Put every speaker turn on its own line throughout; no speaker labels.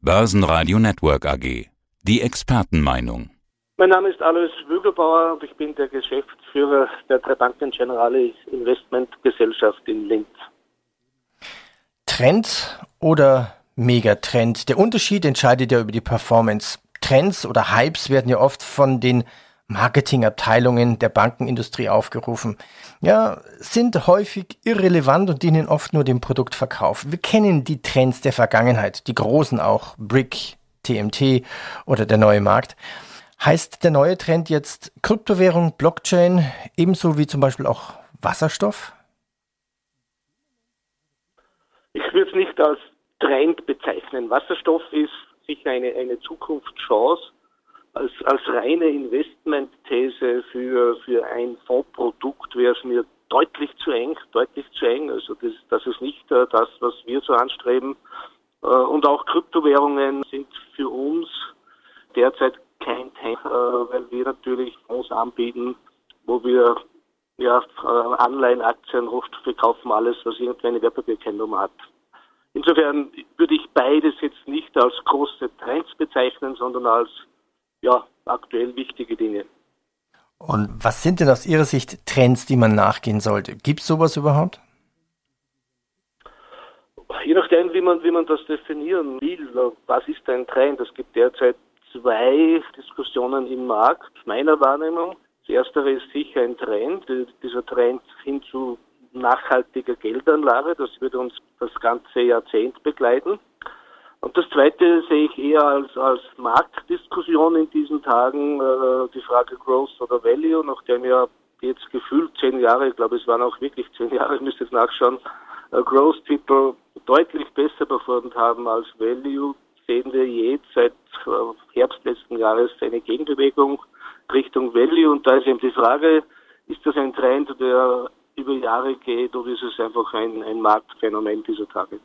Börsenradio Network AG. Die Expertenmeinung.
Mein Name ist Alois Wügelbauer und ich bin der Geschäftsführer der Drei Banken Generale Investment Gesellschaft in Linz.
Trend oder Megatrend? Der Unterschied entscheidet ja über die Performance. Trends oder Hypes werden ja oft von den Marketingabteilungen der Bankenindustrie aufgerufen. Ja, sind häufig irrelevant und dienen oft nur dem Produktverkauf. Wir kennen die Trends der Vergangenheit, die großen auch, Brick, TMT oder der neue Markt. Heißt der neue Trend jetzt Kryptowährung, Blockchain, ebenso wie zum Beispiel auch Wasserstoff?
Ich würde es nicht als Trend bezeichnen. Wasserstoff ist sicher eine, eine Zukunftschance als, als reine Investmentthese für, für ein Fondsprodukt wäre es mir deutlich zu eng, deutlich zu eng. Also das, das ist nicht äh, das, was wir so anstreben. Äh, und auch Kryptowährungen sind für uns derzeit kein Thema, äh, weil wir natürlich Fonds anbieten, wo wir ja, äh, Anleihen, Aktien, Rohstoffe kaufen, alles, was irgendwie eine Wertpapierkennnummer hat. Insofern würde ich beides jetzt nicht als große Trends bezeichnen, sondern als ja, aktuell wichtige Dinge.
Und was sind denn aus Ihrer Sicht Trends, die man nachgehen sollte? Gibt es sowas überhaupt?
Je nachdem, wie man, wie man das definieren will. Was ist ein Trend? Es gibt derzeit zwei Diskussionen im Markt, meiner Wahrnehmung. Das erste ist sicher ein Trend, dieser Trend hin zu nachhaltiger Geldanlage. Das wird uns das ganze Jahrzehnt begleiten. Und das Zweite sehe ich eher als, als Marktdiskussion in diesen Tagen, äh, die Frage Growth oder Value, nachdem ja jetzt gefühlt zehn Jahre, ich glaube es waren auch wirklich zehn Jahre, ich müsste jetzt nachschauen, äh, Growth-Titel deutlich besser performt haben als Value, sehen wir jetzt seit äh, Herbst letzten Jahres eine Gegenbewegung Richtung Value. Und da ist eben die Frage, ist das ein Trend, der über Jahre geht oder ist es einfach ein, ein Marktphänomen dieser Tage?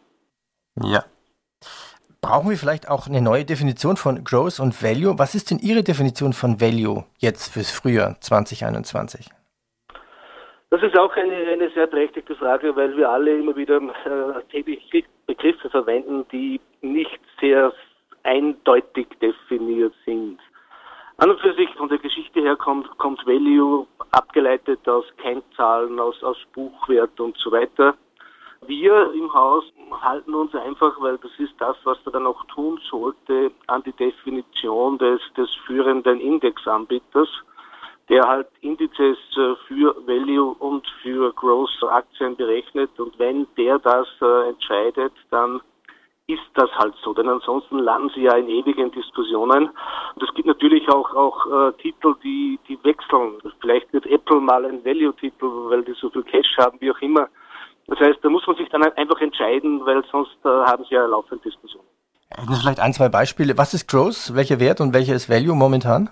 Ja, Brauchen wir vielleicht auch eine neue Definition von Growth und Value? Was ist denn Ihre Definition von Value jetzt fürs Frühjahr 2021?
Das ist auch eine, eine sehr prächtige Frage, weil wir alle immer wieder äh, Begriffe verwenden, die nicht sehr eindeutig definiert sind. An und für sich von der Geschichte her kommt, kommt Value abgeleitet aus Kennzahlen, aus, aus Buchwert und so weiter. Wir im Haus halten uns einfach, weil das ist das, was man dann auch tun sollte, an die Definition des, des führenden Indexanbieters, der halt Indizes äh, für Value und für Growth Aktien berechnet. Und wenn der das äh, entscheidet, dann ist das halt so, denn ansonsten landen sie ja in ewigen Diskussionen. Und es gibt natürlich auch, auch äh, Titel, die, die wechseln. Vielleicht wird Apple mal ein Value-Titel, weil die so viel Cash haben, wie auch immer. Das heißt, da muss man sich dann einfach entscheiden, weil sonst äh, haben Sie ja laufend Diskussionen.
Hätten Sie vielleicht ein, zwei Beispiele. Was ist Growth? Welcher Wert und welcher ist Value momentan?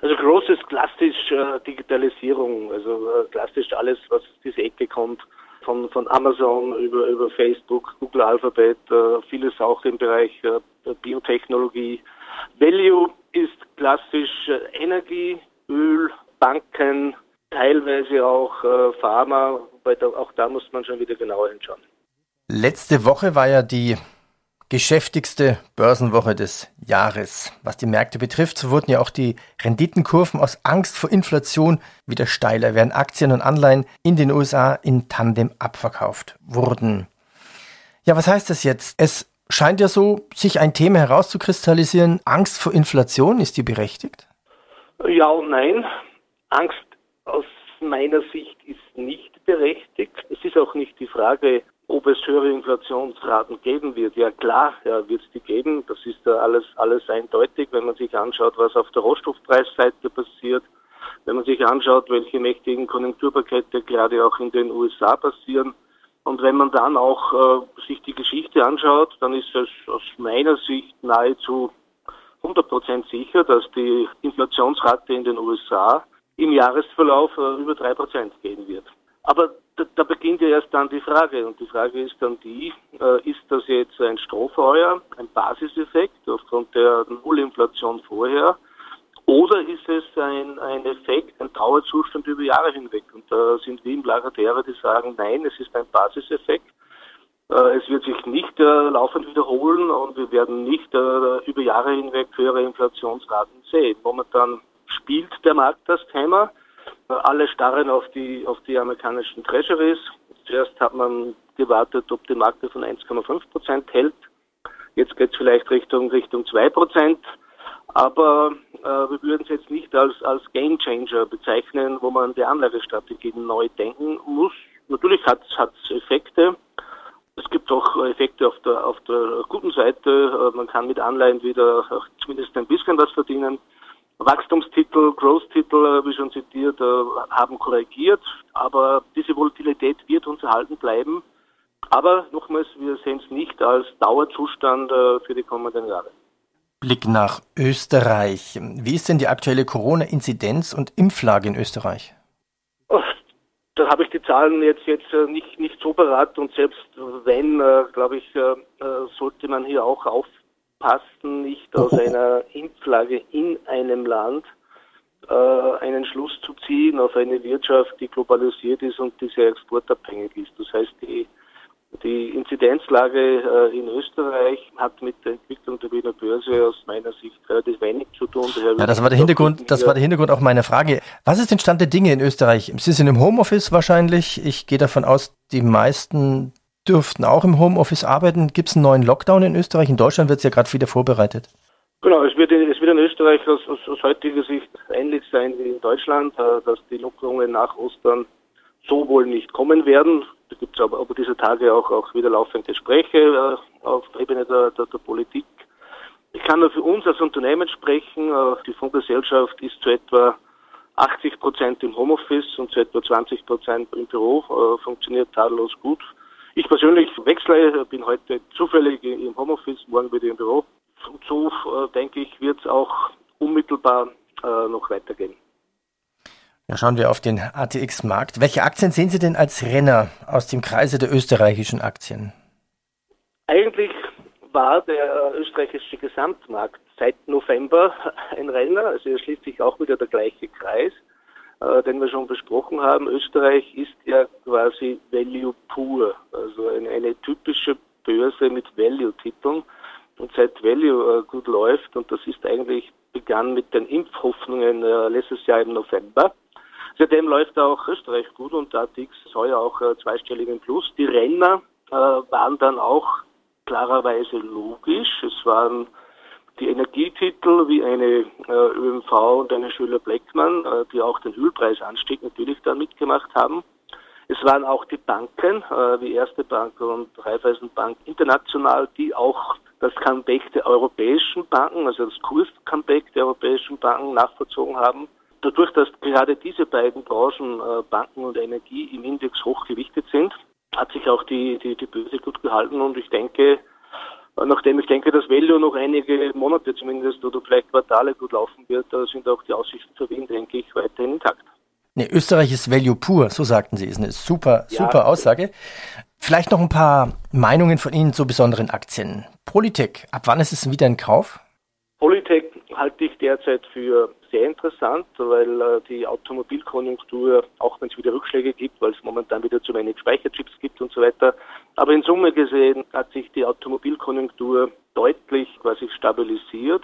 Also Growth ist klassisch äh, Digitalisierung, also äh, klassisch alles, was aus diese Ecke kommt, von, von Amazon über, über Facebook, Google Alphabet, äh, vieles auch im Bereich äh, Biotechnologie. Value ist klassisch äh, Energie, Öl, Banken, teilweise auch äh, Pharma, weil da, auch da muss man schon wieder genauer hinschauen.
Letzte Woche war ja die geschäftigste Börsenwoche des Jahres. Was die Märkte betrifft, so wurden ja auch die Renditenkurven aus Angst vor Inflation wieder steiler, während Aktien und Anleihen in den USA in Tandem abverkauft wurden. Ja, was heißt das jetzt? Es scheint ja so, sich ein Thema herauszukristallisieren. Angst vor Inflation, ist die berechtigt?
Ja und nein. Angst aus meiner Sicht ist nicht berechtigt. Es ist auch nicht die Frage, ob es höhere Inflationsraten geben wird. Ja klar, ja, wird es die geben. Das ist ja alles, alles eindeutig, wenn man sich anschaut, was auf der Rohstoffpreisseite passiert. Wenn man sich anschaut, welche mächtigen Konjunkturpakete gerade auch in den USA passieren. Und wenn man dann auch äh, sich die Geschichte anschaut, dann ist es aus meiner Sicht nahezu 100% sicher, dass die Inflationsrate in den USA im Jahresverlauf äh, über drei Prozent gehen wird. Aber da, da, beginnt ja erst dann die Frage. Und die Frage ist dann die, äh, ist das jetzt ein Strohfeuer, ein Basiseffekt aufgrund der Nullinflation vorher? Oder ist es ein, ein Effekt, ein Dauerzustand über Jahre hinweg? Und da sind wir im Lager derer, die sagen, nein, es ist ein Basiseffekt. Äh, es wird sich nicht äh, laufend wiederholen und wir werden nicht äh, über Jahre hinweg höhere Inflationsraten sehen. Momentan spielt der Markt das Thema. Alle starren auf die, auf die amerikanischen Treasuries. Zuerst hat man gewartet, ob die Marke von 1,5 Prozent hält. Jetzt geht es vielleicht Richtung, Richtung 2 Prozent. Aber äh, wir würden es jetzt nicht als, als Game Changer bezeichnen, wo man die Anlagestrategien neu denken muss. Natürlich hat es Effekte. Es gibt auch Effekte auf der, auf der guten Seite. Äh, man kann mit Anleihen wieder zumindest ein bisschen was verdienen. Wachstumstitel, Growth-Titel, äh, wie schon zitiert, äh, haben korrigiert, aber diese Volatilität wird uns erhalten bleiben. Aber nochmals, wir sehen es nicht als Dauerzustand für die kommenden Jahre.
Blick nach Österreich. Wie ist denn die aktuelle Corona-Inzidenz und Impflage in Österreich?
Da habe ich die Zahlen jetzt jetzt äh, nicht nicht so parat und selbst wenn, äh, glaube ich, äh, sollte man hier auch aufpassen, nicht aus einer Impflage in einem Land einen Schluss zu ziehen auf eine Wirtschaft, die globalisiert ist und die sehr exportabhängig ist. Das heißt, die die Inzidenzlage in Österreich hat mit der Entwicklung der Wiener Börse aus meiner Sicht relativ wenig zu tun.
Ja, das war der Hintergrund, das war der Hintergrund auch meiner Frage. Was ist denn Stand der Dinge in Österreich? Sie sind im Homeoffice wahrscheinlich. Ich gehe davon aus, die meisten dürften auch im Homeoffice arbeiten. Gibt es einen neuen Lockdown in Österreich? In Deutschland wird es ja gerade wieder vorbereitet.
Genau, es wird, es wird in Österreich aus, aus, aus heutiger Sicht ähnlich sein wie in Deutschland, äh, dass die Lockerungen nach Ostern so wohl nicht kommen werden. Da gibt es aber, aber diese Tage auch, auch wieder laufende Gespräche äh, auf Ebene der, der, der Politik. Ich kann nur für uns als Unternehmen sprechen. Äh, die Fondsgesellschaft ist zu etwa 80 Prozent im Homeoffice und zu etwa 20 Prozent im Büro, funktioniert tadellos gut. Ich persönlich wechsle, bin heute zufällig im Homeoffice, morgen wieder im Büro. Und so, äh, denke ich, wird es auch unmittelbar äh, noch weitergehen.
Ja, schauen wir auf den ATX-Markt. Welche Aktien sehen Sie denn als Renner aus dem Kreise der österreichischen Aktien?
Eigentlich war der österreichische Gesamtmarkt seit November ein Renner. Also er schließt sich auch wieder der gleiche Kreis, äh, den wir schon besprochen haben. Österreich ist ja quasi Value pur, also eine, eine typische Börse mit Value-Titeln. Und seit Value äh, gut läuft, und das ist eigentlich begann mit den Impfhoffnungen äh, letztes Jahr im November, Seitdem läuft auch Österreich gut und der ATX ist heuer auch äh, zweistellig im Plus. Die Renner äh, waren dann auch klarerweise logisch. Es waren die Energietitel wie eine äh, ÖMV und eine Schüler Bleckmann, äh, die auch den Ölpreisanstieg natürlich dann mitgemacht haben. Es waren auch die Banken äh, wie Erste Bank und Raiffeisenbank International, die auch das Comeback der europäischen Banken, also das Kurs-Comeback der europäischen Banken nachvollzogen haben. Dadurch, dass gerade diese beiden Branchen, äh, Banken und Energie, im Index hochgewichtet sind, hat sich auch die, die, die Börse gut gehalten und ich denke, nachdem ich denke, dass Value noch einige Monate zumindest oder vielleicht Quartale gut laufen wird, sind auch die Aussichten für Wien, denke ich, weiterhin intakt.
Nee, Österreich ist Value pur, so sagten Sie. Ist eine super, super ja. Aussage. Vielleicht noch ein paar Meinungen von Ihnen zu besonderen Aktien. Politik, ab wann ist es wieder in Kauf?
Polytech halte ich derzeit für sehr interessant, weil äh, die Automobilkonjunktur, auch wenn es wieder Rückschläge gibt, weil es momentan wieder zu wenig Speicherchips gibt und so weiter, aber in Summe gesehen hat sich die Automobilkonjunktur deutlich quasi stabilisiert.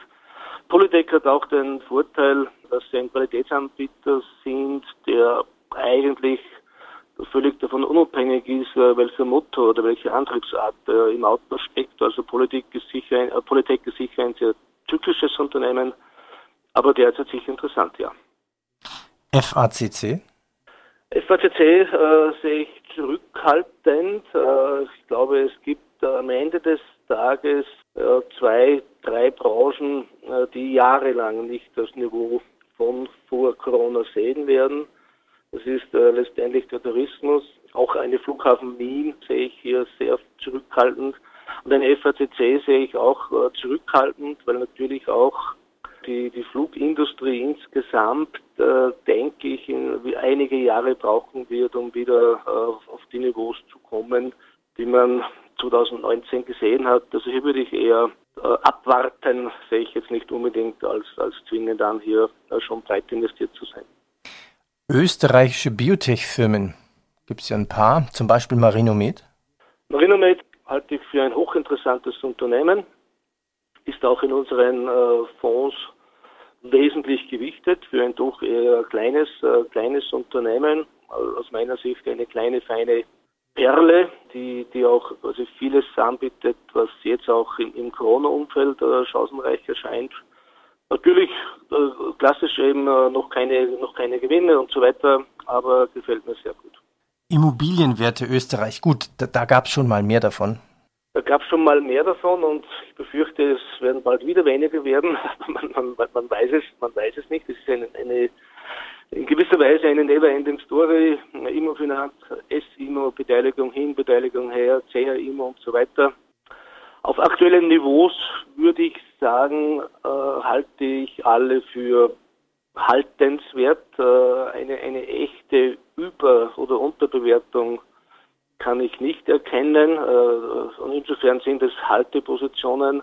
Polytech hat auch den Vorteil, dass sie ein Qualitätsanbieter sind, der eigentlich völlig davon unabhängig ist, welcher Motor oder welche Antriebsart äh, im Auto steckt. Also Politik ist sicher, äh, Polytech ist sicher ein sehr zyklisches Unternehmen, aber derzeit sicher interessant, ja.
FACC?
FACC äh, sehe ich zurückhaltend. Äh, ich glaube, es gibt am Ende des Tages äh, zwei, drei Branchen, äh, die jahrelang nicht das Niveau von vor Corona sehen werden. Das ist äh, letztendlich der Tourismus. Auch eine Flughafen Wien sehe ich hier sehr zurückhaltend. Und ein FACC sehe ich auch äh, zurückhaltend, weil natürlich auch die, die Flugindustrie insgesamt, äh, denke ich, in, einige Jahre brauchen wird, um wieder äh, auf die Niveaus zu kommen, die man 2019 gesehen hat. Also hier würde ich eher äh, abwarten, sehe ich jetzt nicht unbedingt als, als zwingend an, hier äh, schon breit investiert zu sein.
Österreichische Biotech-Firmen gibt es ja ein paar, zum Beispiel Marinomed.
Marinomed halte ich für ein hochinteressantes Unternehmen, ist auch in unseren äh, Fonds wesentlich gewichtet für ein doch eher kleines, äh, kleines Unternehmen. Aus meiner Sicht eine kleine, feine Perle, die, die auch also vieles anbietet, was jetzt auch im, im Corona-Umfeld äh, chancenreich erscheint. Natürlich äh, klassisch eben äh, noch keine noch keine Gewinne und so weiter, aber gefällt mir sehr gut.
Immobilienwerte Österreich, gut, da, da gab es schon mal mehr davon.
Da gab es schon mal mehr davon und ich befürchte, es werden bald wieder weniger werden. man, man, man, weiß es, man weiß es nicht. Es ist eine, eine in gewisser Weise eine never-ending Story. Immofinanz, S-Immo, Beteiligung hin, Beteiligung her, CR-Immo und so weiter. Auf aktuellen Niveaus würde ich sagen, äh, halte ich alle für haltenswert. Äh, eine, eine echte Über- oder Unterbewertung kann ich nicht erkennen. Äh, und insofern sind es Haltepositionen.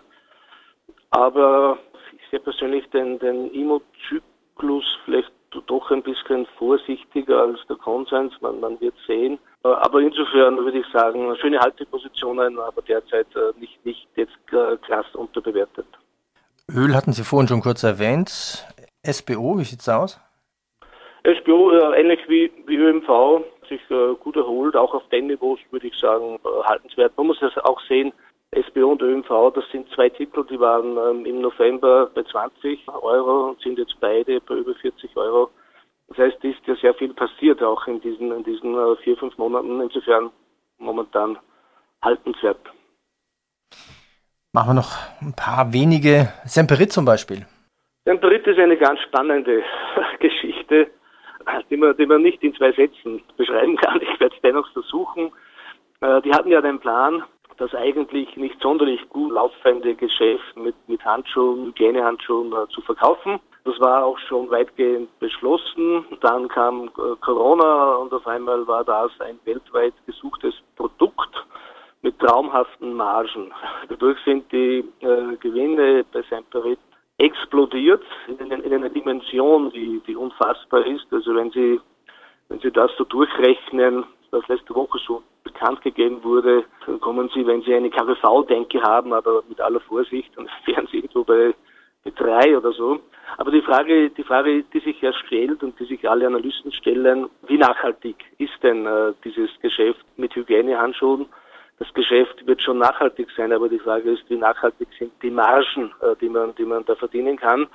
Aber ich sehe persönlich den, den Immo-Zyklus vielleicht doch ein bisschen vorsichtiger als der Konsens. Man, man wird sehen. Äh, aber insofern würde ich sagen, schöne Haltepositionen, aber derzeit äh, nicht, nicht jetzt krass unterbewertet.
Öl hatten Sie vorhin schon kurz erwähnt. SBO, wie sieht es aus?
SBO, äh, ähnlich wie, wie ÖMV, sich äh, gut erholt. Auch auf den Niveaus würde ich sagen, äh, haltenswert. Man muss das auch sehen, SBO und ÖMV, das sind zwei Titel, die waren ähm, im November bei 20 Euro und sind jetzt beide bei über 40 Euro. Das heißt, ist ja sehr viel passiert auch in diesen, in diesen äh, vier, fünf Monaten. Insofern momentan haltenswert.
Machen wir noch ein paar wenige. Semperit zum Beispiel.
Semperit ist eine ganz spannende Geschichte, die man, die man nicht in zwei Sätzen beschreiben kann. Ich werde es dennoch versuchen. Äh, die hatten ja den Plan, das eigentlich nicht sonderlich gut laufende Geschäft mit, mit Handschuhen, Hygienehandschuhen äh, zu verkaufen. Das war auch schon weitgehend beschlossen. Dann kam äh, Corona und auf einmal war das ein weltweit gesuchtes Produkt mit traumhaften Margen. Dadurch sind die äh, Gewinne bei Semperit explodiert in, in, einer Dimension, die, die unfassbar ist. Also wenn Sie, wenn Sie das so durchrechnen, was letzte Woche so bekannt gegeben wurde, dann kommen Sie, wenn Sie eine KWV-Denke haben, aber mit aller Vorsicht, dann wären Sie irgendwo bei, bei drei oder so. Aber die Frage, die Frage, die sich ja stellt und die sich alle Analysten stellen, wie nachhaltig ist denn äh, dieses Geschäft mit Hygienehandschuhen? Das Geschäft wird schon nachhaltig sein, aber die Frage ist, wie nachhaltig sind die Margen, äh, die man, die man da verdienen kann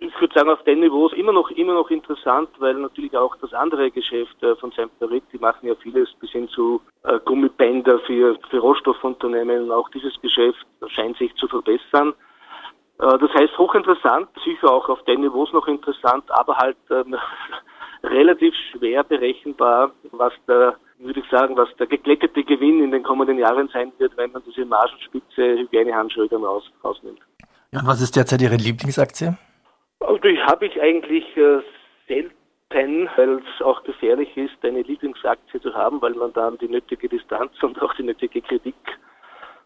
ich würde sagen, auf den Niveaus immer noch, immer noch interessant, weil natürlich auch das andere Geschäft äh, von Semperit, die machen ja vieles bis hin zu äh, Gummibänder für, für Rohstoffunternehmen. Auch dieses Geschäft scheint sich zu verbessern. Das heißt, hochinteressant, sicher auch auf den Niveaus noch interessant, aber halt ähm, relativ schwer berechenbar, was der, würde ich sagen, was der geglättete Gewinn in den kommenden Jahren sein wird, wenn man diese Margenspitze Hygienehandschuhe dann raus, rausnimmt.
Ja, und was ist derzeit Ihre Lieblingsaktie?
Also die habe ich eigentlich äh, selten, weil es auch gefährlich ist, eine Lieblingsaktie zu haben, weil man dann die nötige Distanz und auch die nötige Kritik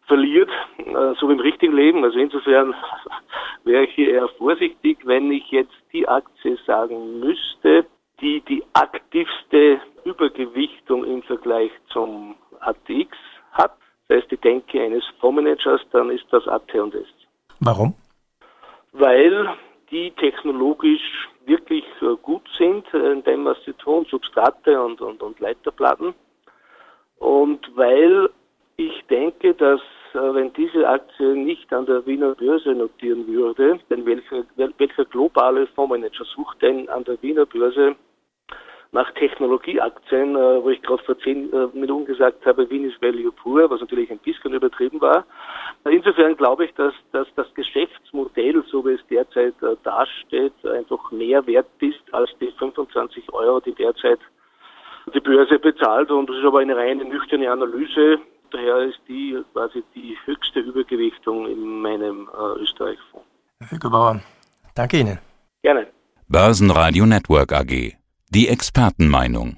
verliert, äh, so wie im richtigen Leben. Also insofern wäre ich hier eher vorsichtig, wenn ich jetzt die Aktie sagen müsste, die die aktivste Übergewichtung im Vergleich zum ATX hat. Das heißt, die Denke eines Fondsmanagers, dann ist das AT&S.
Warum?
Weil die technologisch wirklich äh, gut sind, äh, in dem, was sie tun, Substrate und, und, und Leiterplatten. Und weil ich denke, dass äh, wenn diese Aktie nicht an der Wiener Börse notieren würde, denn welcher, welcher globale Fondsmanager sucht denn an der Wiener Börse nach Technologieaktien, äh, wo ich gerade vor zehn äh, Minuten gesagt habe, Wien ist Value pur, was natürlich ein bisschen übertrieben war. Insofern glaube ich, dass, dass das Geschäftsmodell, so wie es derzeit äh, dasteht, einfach mehr wert ist als die 25 Euro, die derzeit die Börse bezahlt. Und das ist aber eine reine nüchterne Analyse. Daher ist die quasi die höchste Übergewichtung in meinem äh, Österreich-Fonds.
Herr Hügelbauer, danke Ihnen.
Gerne.
Börsenradio Network AG. Die Expertenmeinung.